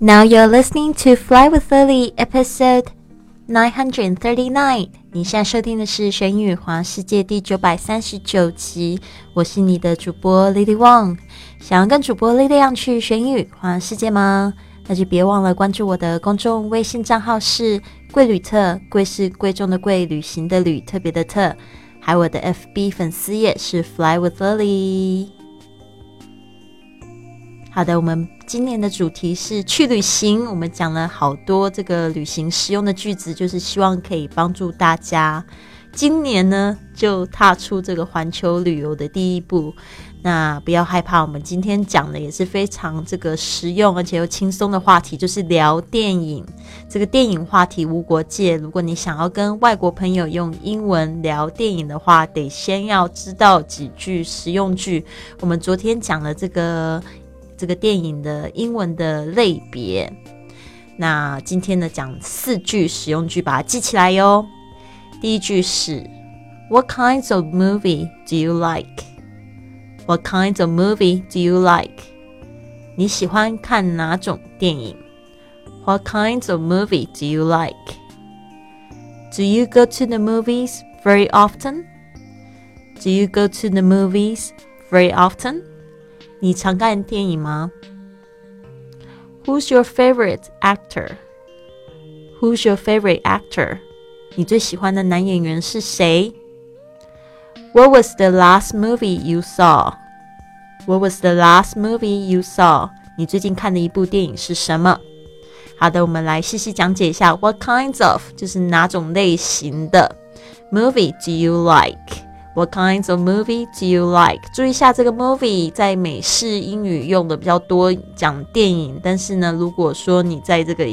Now you're listening to Fly with Lily, episode nine hundred thirty nine。你现在收听的是《玄宇环世界》第九百三十九集。我是你的主播 Lily Wang。想要跟主播 Lily 一样去玄宇环世界吗？那就别忘了关注我的公众微信账号是“贵旅特”，贵是贵重的贵，旅行的旅，特别的特。还有我的 FB 粉丝页是 Fly with Lily。好的，我们今年的主题是去旅行。我们讲了好多这个旅行实用的句子，就是希望可以帮助大家今年呢就踏出这个环球旅游的第一步。那不要害怕，我们今天讲的也是非常这个实用而且又轻松的话题，就是聊电影。这个电影话题无国界。如果你想要跟外国朋友用英文聊电影的话，得先要知道几句实用句。我们昨天讲了这个。这个电影的英文的类别，那今天呢讲四句实用句，把它记起来哟。第一句是 What kinds of movie do you like? What kinds of movie do you like? 你喜欢看哪种电影？What kinds of movie do you like? Do you go to the movies very often? Do you go to the movies very often? 你常看电影吗？Who's your favorite actor? Who's your favorite actor? 你最喜欢的男演员是谁？What was the last movie you saw? What was the last movie you saw? 你最近看的一部电影是什么？好的，我们来细细讲解一下。What kinds of 就是哪种类型的 movie do you like? What kinds of movie do you like？注意一下，这个 movie 在美式英语用的比较多，讲电影。但是呢，如果说你在这个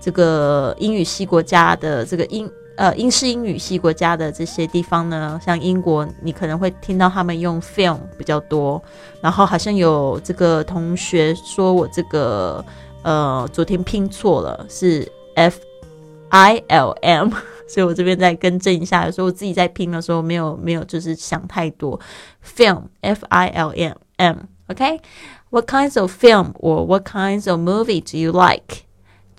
这个英语系国家的这个英呃英式英语系国家的这些地方呢，像英国，你可能会听到他们用 film 比较多。然后好像有这个同学说我这个呃昨天拼错了，是 f i l m。所以我这边再更正一下，有时候我自己在拼的时候没有没有就是想太多。Film, F I L M M, OK? What kinds of film or what kinds of movie do you like?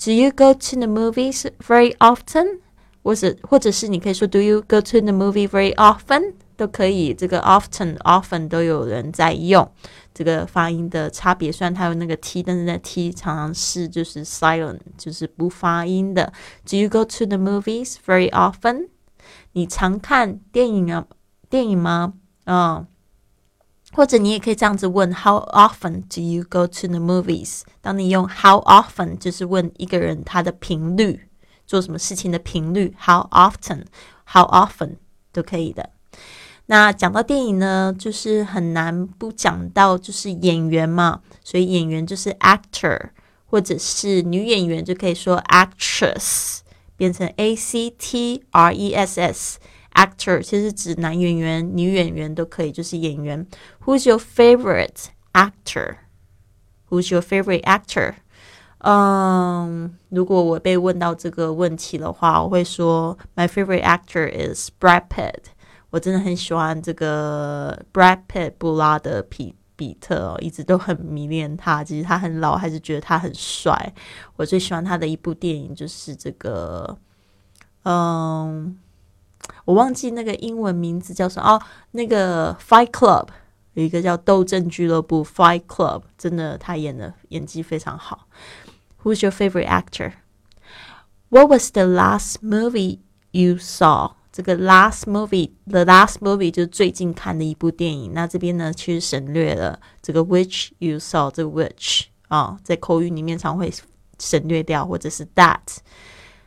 Do you go to the movies very often? 或者或者是你可以说 Do you go to the movie very often? 都可以，这个 often often 都有人在用。这个发音的差别，虽然它有那个 t，但是那 t 常常是就是 silent，就是不发音的。Do you go to the movies very often？你常看电影啊？电影吗？嗯，或者你也可以这样子问：How often do you go to the movies？当你用 How often，就是问一个人他的频率，做什么事情的频率。How often？How often 都可以的。那讲到电影呢，就是很难不讲到就是演员嘛，所以演员就是 actor，或者是女演员就可以说 actress，变成 a c t r e s s，actor 其实指男演员、女演员都可以，就是演员。Who's your favorite actor？Who's your favorite actor？嗯，如果我被问到这个问题的话，我会说 My favorite actor is Brad Pitt。我真的很喜欢这个 Brad Pitt 布拉德皮比特哦，一直都很迷恋他。其实他很老，还是觉得他很帅。我最喜欢他的一部电影就是这个，嗯，我忘记那个英文名字叫什么哦。那个 Fight Club 有一个叫斗争俱乐部 Fight Club，真的他演的演技非常好。Who's your favorite actor? What was the last movie you saw? 这个 last movie，the last movie 就是最近看的一部电影。那这边呢，其实省略了这个 which you saw，这个 which 啊，在口语里面常会省略掉，或者是 that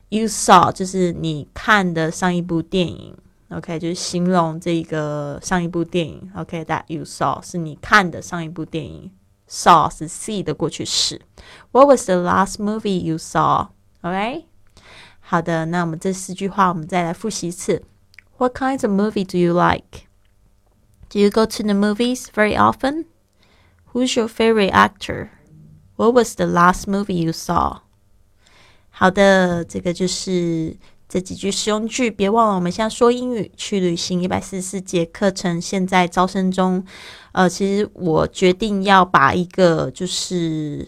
you saw，就是你看的上一部电影。OK，就是形容这个上一部电影。OK，that you saw 是你看的上一部电影，saw 是 see 的过去式。What was the last movie you saw？OK。好的，那我们这四句话我们再来复习一次。What kinds of movie do you like? Do you go to the movies very often? Who's your favorite actor? What was the last movie you saw? 好的，这个就是这几句实用句。别忘了，我们现在说英语去旅行一百四十四节课程现在招生中。呃，其实我决定要把一个就是。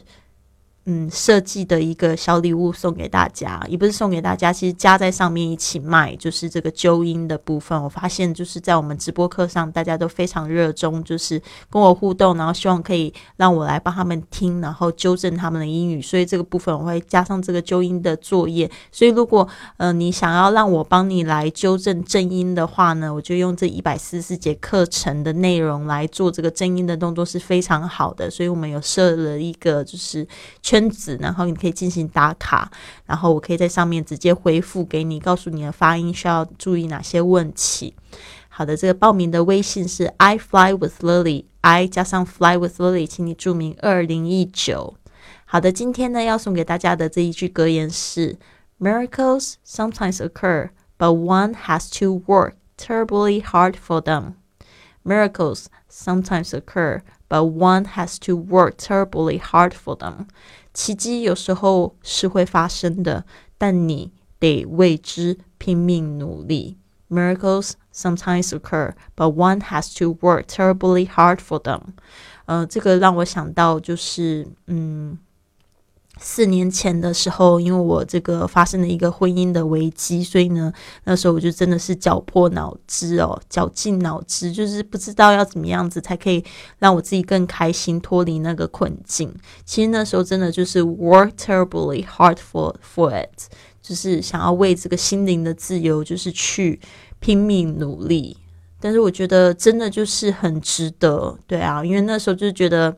嗯设计的一个小礼物送给大家，也不是送给大家，其实加在上面一起卖，就是这个纠音的部分。我发现就是在我们直播课上，大家都非常热衷，就是跟我互动，然后希望可以让我来帮他们听，然后纠正他们的英语。所以这个部分我会加上这个纠音的作业。所以如果呃你想要让我帮你来纠正正音的话呢，我就用这一百四十四节课程的内容来做这个正音的动作是非常好的。所以我们有设了一个就是圈子，然后你可以进行打卡，然后我可以在上面直接回复给你，告诉你的发音需要注意哪些问题。好的，这个报名的微信是 I fly with Lily，I 加上 fly with Lily，请你注明二零一九。好的，今天呢要送给大家的这一句格言是：Miracles sometimes occur, but one has to work terribly hard for them. Miracles sometimes occur, but one has to work terribly hard for them. 奇迹有时候是会发生的，但你得为之拼命努力。Miracles sometimes occur, but one has to work terribly hard for them. 呃，这个让我想到就是，嗯。 四年前的时候，因为我这个发生了一个婚姻的危机，所以呢，那时候我就真的是绞破脑汁哦，绞尽脑汁，就是不知道要怎么样子才可以让我自己更开心，脱离那个困境。其实那时候真的就是 work terribly hard for for it，就是想要为这个心灵的自由，就是去拼命努力。但是我觉得真的就是很值得，对啊，因为那时候就觉得。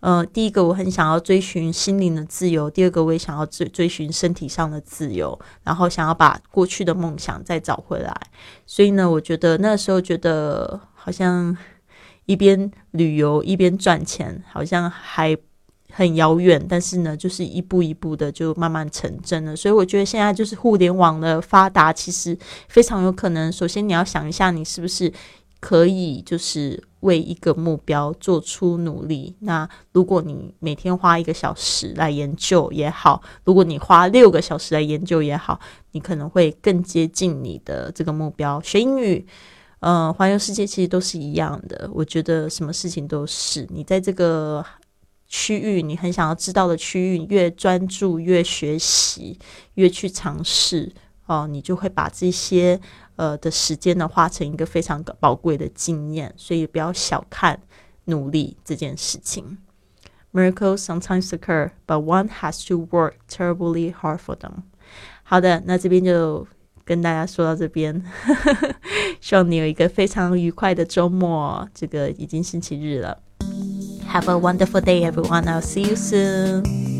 呃，第一个我很想要追寻心灵的自由，第二个我也想要追追寻身体上的自由，然后想要把过去的梦想再找回来。所以呢，我觉得那时候觉得好像一边旅游一边赚钱，好像还很遥远，但是呢，就是一步一步的就慢慢成真了。所以我觉得现在就是互联网的发达，其实非常有可能。首先你要想一下，你是不是？可以就是为一个目标做出努力。那如果你每天花一个小时来研究也好，如果你花六个小时来研究也好，你可能会更接近你的这个目标。学英语，嗯，环游世界其实都是一样的。我觉得什么事情都是你在这个区域，你很想要知道的区域，越专注，越学习，越去尝试哦，你就会把这些。呃的时间呢，化成一个非常宝贵的经验，所以不要小看努力这件事情。Miracles sometimes occur, but one has to work terribly hard for them。好的，那这边就跟大家说到这边，希望你有一个非常愉快的周末。这个已经星期日了。Have a wonderful day, everyone. I'll see you soon.